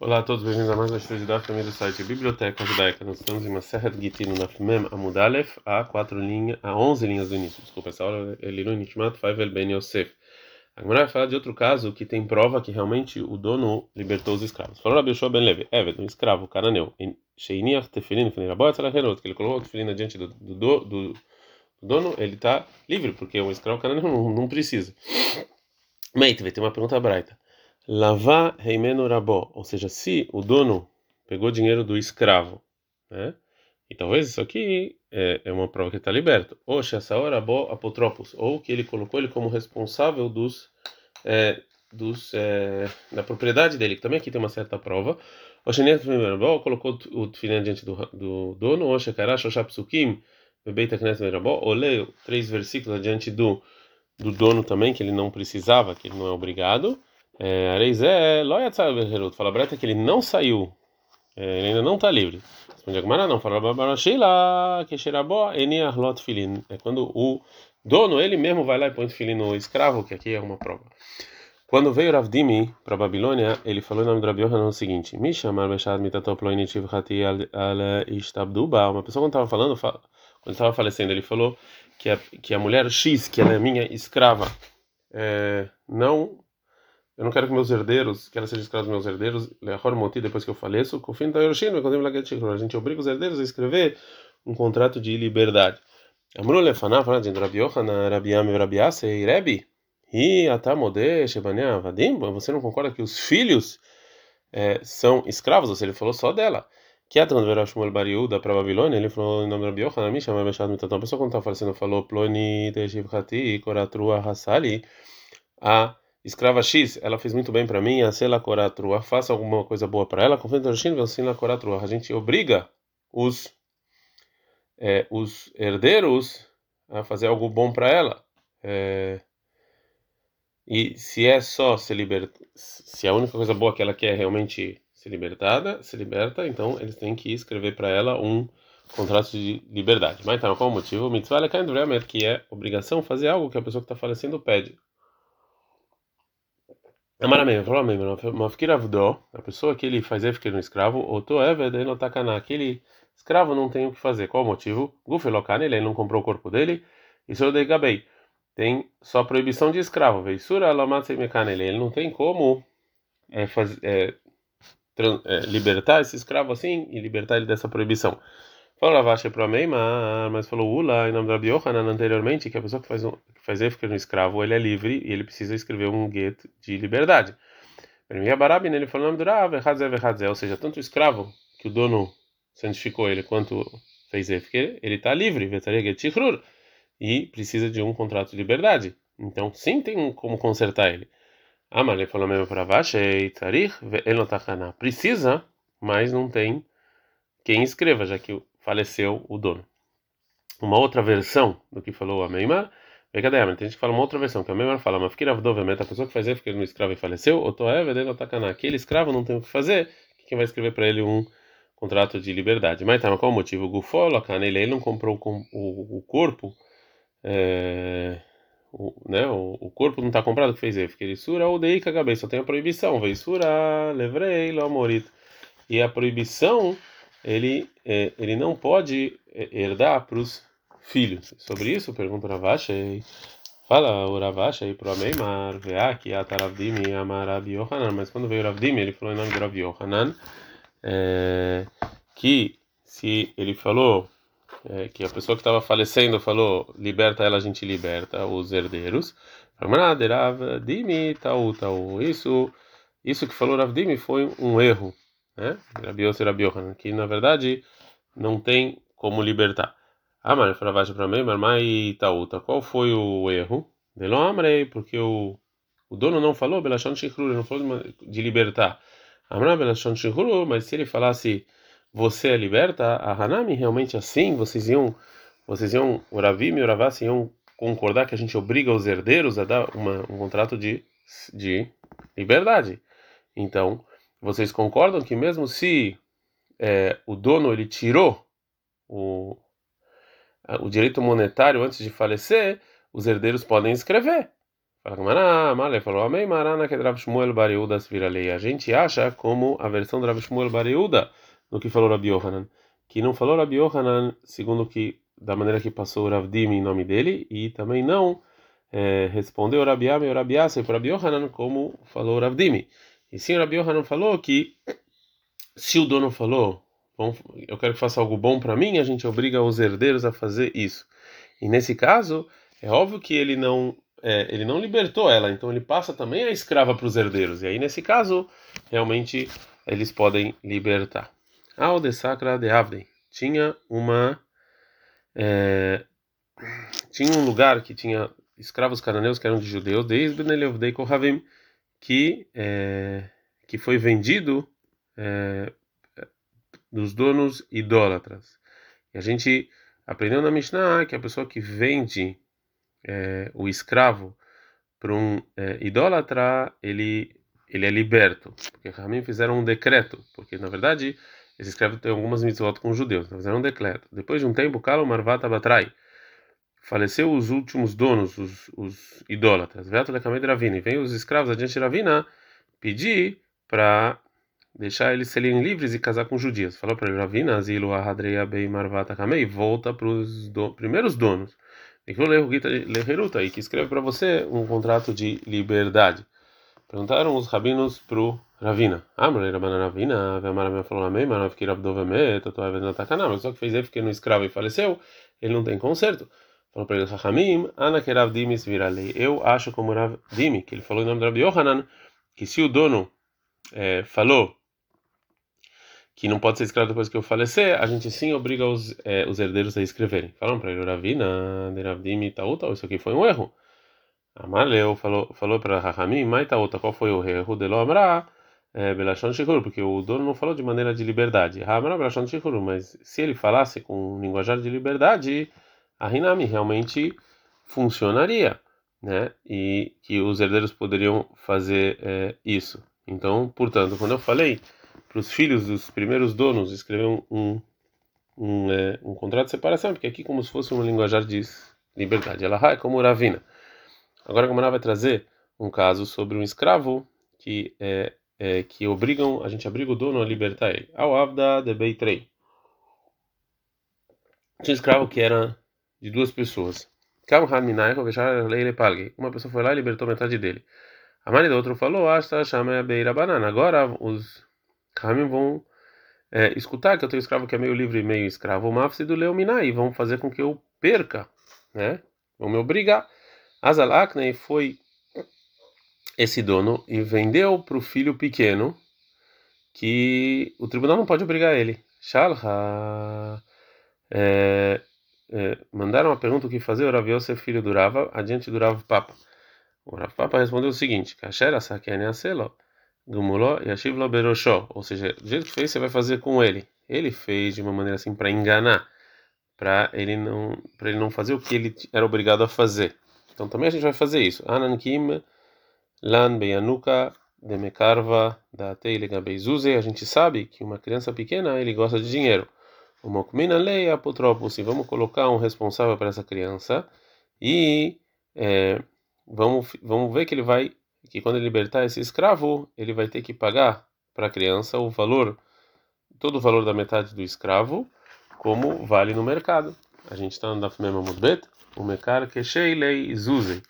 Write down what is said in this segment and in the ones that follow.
Olá a todos, bem-vindos a mais uma estudo de Daf do site Biblioteca Judaica. Nós estamos em uma serra de Gitino na Fmem Amudalef, a quatro linhas, a 11 linhas do início. Desculpa, essa aula é Lilu Nishmat Faivel Ben Yosef. A Gemara vai falar de outro caso que tem prova que realmente o dono libertou os escravos. Falou Rabi Ben Levi, Evet, um escravo cananeu, Sheiniach Tefilin Fenirabot Tzalacherot, que ele colocou o tefilin diante do, do, do, do dono, ele está livre, porque um escravo cananeu não, não precisa. Vai ter uma pergunta braita. Lavar reimeno rabó, ou seja, se o dono pegou dinheiro do escravo, né? E talvez isso aqui é, é uma prova que está liberto. Ou hora bo apotropos, ou que ele colocou ele como responsável dos, é, dos é, da propriedade dele, que também aqui tem uma certa prova. O Shenet colocou o filho diante do, do dono, ou Shekarash, ou Shapsukim, Bebeita Knet Merabó, leio três versículos adiante do, do dono também, que ele não precisava, que ele não é obrigado. É, Areizé, Loyatzar Berherut, fala Breta que ele não saiu, é, ele ainda não está livre. Responde a Gemara, não, fala Barashila, que Xerabó, Eniarlot Filin. É quando o dono, ele mesmo vai lá e põe o filho no escravo, que aqui é uma prova. Quando veio Ravdimi para a Babilônia, ele falou em nome do Rabi Yohanan o seguinte: Me chamar Bechad Mitatoploinitiv Hati al Istabduba. Uma pessoa quando estava falando, quando estava falecendo, ele falou que a, que a mulher X, que ela é minha escrava, é, não eu não quero que meus herdeiros, que ela seja escrava dos meus herdeiros, depois que eu faleço, fim da Hiroshima, a gente obriga os herdeiros a escrever um contrato de liberdade. Amru lefaná, fala de Rabi Yohanan, Rabi Yami, Rabi Asei, Rebi, e atamode, Shebania, Avadim, você não concorda que os filhos é, são escravos? Ou seja, ele falou só dela. Que Atan Verashmuel Bariuda para Babilônia, ele falou em nome de Rabi Yohanan, me chama Meshad Mitatão. A pessoa quando estava falecendo falou, Ploni, Teshivhati, Koratrua, Hassali, a escrava X, ela fez muito bem para mim, a sela coratrua, faça alguma coisa boa para ela, confia na coratrua. A gente obriga os é, os herdeiros a fazer algo bom para ela. É, e se é só se libertar, se a única coisa boa que ela quer é realmente ser libertada, se liberta, então eles têm que escrever para ela um contrato de liberdade. Mas então, qual o motivo? Mitzvah é que é obrigação fazer algo que a pessoa que está falecendo pede. Amém, mafkir avdó, a pessoa que ele faz efker no escravo, ou to eved enotakana, aquele escravo não tem o que fazer. Qual o motivo? Gufelokane, ele não comprou o corpo dele, e sou de gabei. Tem só proibição de escravo, veisura lamatzemekane, ele não tem como é, fazer, é, é, libertar esse escravo assim e libertar ele dessa proibição. Falou Ravashi para Meimar, mas falou Ula em nome da Rabi anteriormente que a pessoa que faz um, que faz efker no escravo ele é livre e ele precisa escrever um get de liberdade. Barabi ele falou o nome do Rav, ou seja, tanto o escravo que o dono santificou ele quanto fez efker, ele está livre, e precisa de um contrato de liberdade. Então, sim, tem como consertar ele. Ah, mas ele falou mesmo para Vashi, Tarich, Precisa, mas não tem quem escreva, já que faleceu o dono. Uma outra versão do que falou a Meimar, Begademer, tem gente que fala uma outra versão, que a Meimar fala, mas fiquei a pessoa que fazia porque ele não escravo e faleceu, ou toeve dele atacaná, aquele escravo não tem o que fazer, quem vai escrever para ele um contrato de liberdade. Mas tá, qual o motivo? O Gufó, ele, ele não comprou o, o, o corpo, é, o, né, o, o, corpo não está comprado, que fez ele, fiquei sura ou dei cagabei, só tem a proibição, veio sura, levrei, lo amorito. E a proibição ele, é, ele não pode é, herdar para os filhos. Sobre isso, pergunta o Ravashi. Fala o Ravashi aí para o Ameimar, vea que a Taravdim amar Rabi Yohanan, mas quando veio o Ravdim, ele falou em nome de Rabi Yohanan, é, que se ele falou é, que a pessoa que estava falecendo falou liberta ela, a gente liberta os herdeiros. Isso, isso que falou Ravdim foi um erro né? Rabi Yossi Rabi que na verdade não tem como libertar. Mas Fravashi para mim, mas Tauta, qual foi o erro? Delon Amrei, porque o, o dono não falou Belashon não falou de libertar. Amra Belashon mas se ele falasse você é liberta, a Hanami realmente assim, vocês iam, vocês iam, o Ravim e Ravassi iam concordar que a gente obriga os herdeiros a dar uma, um contrato de, de liberdade. Então, vocês concordam que mesmo se é, o dono ele tirou o, o direito monetário antes de falecer, os herdeiros podem escrever. Falou, Bar Yehuda Sviralei. A gente acha como a versão do Rav Shmuel Bar Yehuda, no que falou Rabi Yohanan, que não falou Rabi Yohanan segundo que da maneira que passou o Rav Dimi em nome dele e também não é, respondeu Rabi Ame e Rabi Ase para Rabi Yohanan como falou o Rav Dimi. E sim, o Rabi Yohanan falou que se o dono falou, eu quero que faça algo bom para mim, a gente obriga os herdeiros a fazer isso. E nesse caso, é óbvio que ele não é, ele não libertou ela, então ele passa também a escrava para os herdeiros. E aí, nesse caso, realmente eles podem libertar. Ao de Sacra de Avden tinha uma. É, tinha um lugar que tinha escravos cananeus que eram de judeus, desde Benelevdei Kohavim, que, é, que foi vendido é, dos donos idólatras. E a gente aprendeu na Mishnah que a pessoa que vende é, o escravo para um é, idólatra, ele ele é liberto, porque Ramim fizeram um decreto, porque na verdade esse escravo tem algumas mitzvot com os judeus, fizeram um decreto. Depois de um tempo, Kalo Marvata Batrai faleceu os últimos donos, os, os idólatras. Veto Lekamed Ravina, e vem os escravos adiante de Ravina pedir para deixar eles serem livres e casar com judias. Falou para ele, Ravina, Azilu Ahadreia Bei Marvata Kamei, volta para os do, primeiros donos e que escreve para você um contrato de liberdade. Perguntaram os rabinos para o Ravina. Ah, mas Rabana Ravina, Vemara falou amém, não fiquei Rabdoveme, Totoa Venatakanam, mas só que fez ele fiquei no escravo e faleceu, ele não tem conserto. Falou para ele, Rahamim, Ana que Rav Dimi viralei. Eu acho como Rav Dimi, que ele falou em nome de Rabi Yohanan, que se o dono é, falou que não pode ser escravo depois que eu falecer, a gente sim obriga os, é, os herdeiros a escreverem. Falaram para ele, Ravina, Deravdim, Tauta, isso aqui foi um erro. Amaleu falou, falou para Rahamim, Mai Tauta, qual foi o erro? De Amra, é, Belashon Shikuru, porque o dono não falou de maneira de liberdade. Ramara Belashon Shikuru, mas se ele falasse com linguajar de liberdade, a Hinami realmente funcionaria, né? E que os herdeiros poderiam fazer é, isso. Então, portanto, quando eu falei para os filhos dos primeiros donos escrever um, um, um, é, um, contrato de separação, porque aqui como se fosse uma linguajar de liberdade. Ela é como Ravina. Agora a Gamara vai trazer um caso sobre um escravo que é, é, que obrigam, a gente obriga o dono a libertar ele. Ao Avda de Beitrei. Tinha um escravo que era de duas pessoas. Uma pessoa foi lá e libertou metade dele. A mãe do outro falou, a beira banana. Agora os Ramim vão é, escutar que eu tenho escravo que é meio livre e meio escravo, o do Leominai, e vão fazer com que eu perca, né? Vão me obrigar. Azalaknei foi esse dono e vendeu para o filho pequeno que o tribunal não pode obrigar ele. Shalha. É, é, mandaram uma pergunta o que fazer, o Rav Yosef, filho do Rava, adiante do Rav Papa. O Rav Papa respondeu o seguinte: Kashera Sakene Aselo. Gumuló Yashiv Lo Beroshó, ou seja, do jeito que fez, você vai fazer com ele. Ele fez de uma maneira assim para enganar, para ele não, para ele não fazer o que ele era obrigado a fazer. Então também a gente vai fazer isso. Anankim Lan Beyanuka Demekarva da Teilega Beizuze, a gente sabe que uma criança pequena ele gosta de dinheiro. O Mokmina Lei Apotropos, e vamos colocar um responsável para essa criança e é, vamos, vamos ver que ele vai que quando ele libertar esse escravo, ele vai ter que pagar para a criança o valor, todo o valor da metade do escravo, como vale no mercado. A gente está no Daf Mudbet, o Mekar Kesheilei Zuzei.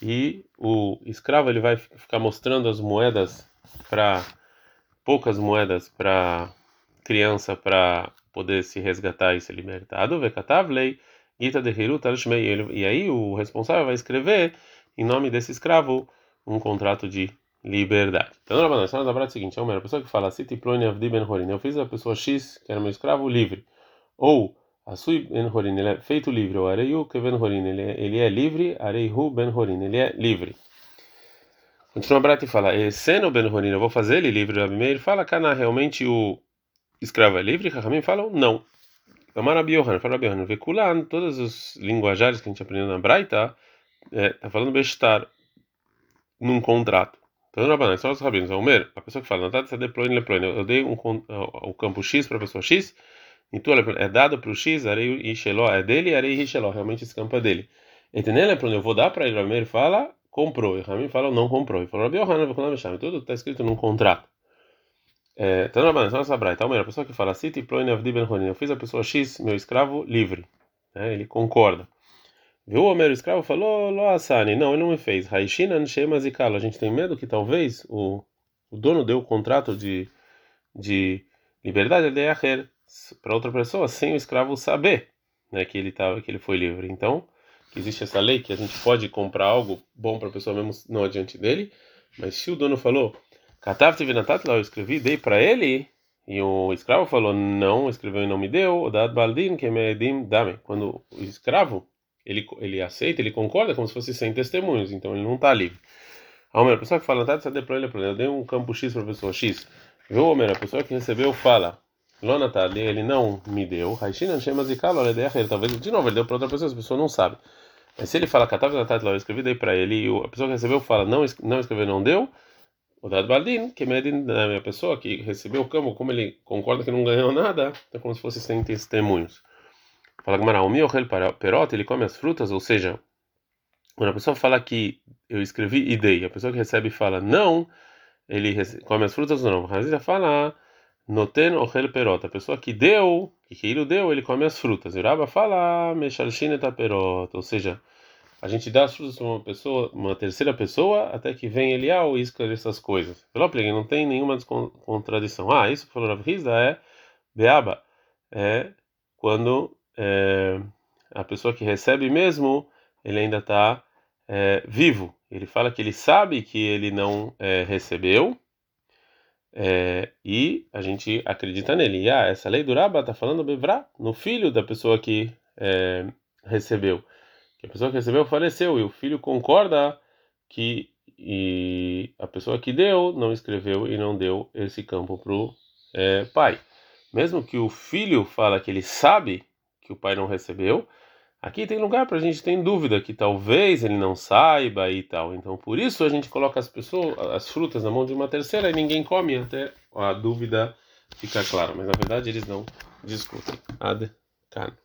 E o escravo ele vai ficar mostrando as moedas para poucas moedas para criança para poder se resgatar e ser libertado. Vekatavlei Gita de Hirut E aí o responsável vai escrever em nome desse escravo um contrato de liberdade. Então, na a prática é o seguinte: é uma pessoa que fala, Avdi eu fiz a pessoa X, que era meu escravo, livre. Ou, Asui Ben Horin, ele é feito livre. Ou Areiu que Ben Horin, ele, é, ele é livre. Areihu Ben Horin, ele é livre. Continua a Brata e fala, Seno Ben Horin, eu vou fazer ele livre. Rabi fala, Cana, realmente o escravo é livre? Rahamim falam, não. Amar Rabi Yohan, fala Rabi Yohan, Vekulan, todos os linguajares que a gente aprendeu na Braita, é, tá falando bestar num contrato. Então, Rabanan, só os rabinos, Almer, a pessoa que fala, eu dei um, o campo X para a pessoa X, então é dado para o X, Arei e Sheló é dele, Arei e Sheló, realmente esse campo é dele. Entendeu? Eu vou dar para ele, Almer fala, comprou. E Ramim fala não comprou. E falou, Rabi Yohanan, tudo está escrito num contrato. É, então, a pessoa que fala, Ben eu fiz a pessoa X, meu escravo, livre. É, ele concorda. Viu o Homero, o escravo, falou, Lo Asani, não, ele não me fez. Raishinan Shemas e Kalo. A gente tem medo que talvez o, o dono deu o contrato de, de liberdade de Aher para outra pessoa sem o escravo saber né, que ele tava, que ele foi livre. Então, existe essa lei que a gente pode comprar algo bom para a pessoa mesmo não adiante dele, mas se o dono falou Katav Vinatat lá, eu escrevi, dei para ele, e o escravo falou, não, escreveu e não me deu, Dad Baldin, que me dame. Quando o escravo, ele, ele aceita, ele concorda como se fosse sem testemunhos, então ele não está livre. A Homer, a pessoa que fala, tá, para ele, eu dei um campo X para a pessoa X. Viu, Homer, a pessoa que recebeu fala, Lonatad, ele não me deu, Raishinan Shemas e Kalo, talvez, de novo, ele deu para outra pessoa, a pessoa não sabe. Mas se ele fala, Katav Vinatat lá, eu escrevi, dei para ele, e a pessoa que recebeu fala, não, não escreveu, não deu, o dado baldin, que da minha pessoa que recebeu o campo, como ele concorda que não ganhou nada, é como se fosse sem testemunhos. Fala Gamara, o meu perota, ele come as frutas, ou seja, quando a pessoa fala que eu escrevi e dei, a pessoa que recebe fala não, ele come as frutas ou não. Razira fala noten ochel perota, a pessoa que deu, que ele deu, ele come as frutas. E Raba fala meshalshin et perota, ou seja, a gente dá as frutas para uma pessoa, uma terceira pessoa, até que vem Elial e esclareça essas coisas. Pelo não tem nenhuma contradição. Ah, isso que falou Rav Hizda é Beaba, é quando é, a pessoa que recebe mesmo, ele ainda está é, vivo. Ele fala que ele sabe que ele não é, recebeu, é, e a gente acredita nele. E ah, essa lei do Raba está falando Bevra, no filho da pessoa que é, recebeu que a pessoa que recebeu faleceu e o filho concorda que e a pessoa que deu não escreveu e não deu esse campo para o é, pai. Mesmo que o filho fala que ele sabe que o pai não recebeu, aqui tem lugar para a gente ter dúvida que talvez ele não saiba e tal. Então por isso a gente coloca as pessoas, as frutas na mão de uma terceira e ninguém come até a dúvida ficar clara. Mas na verdade eles não discutem. Ad can.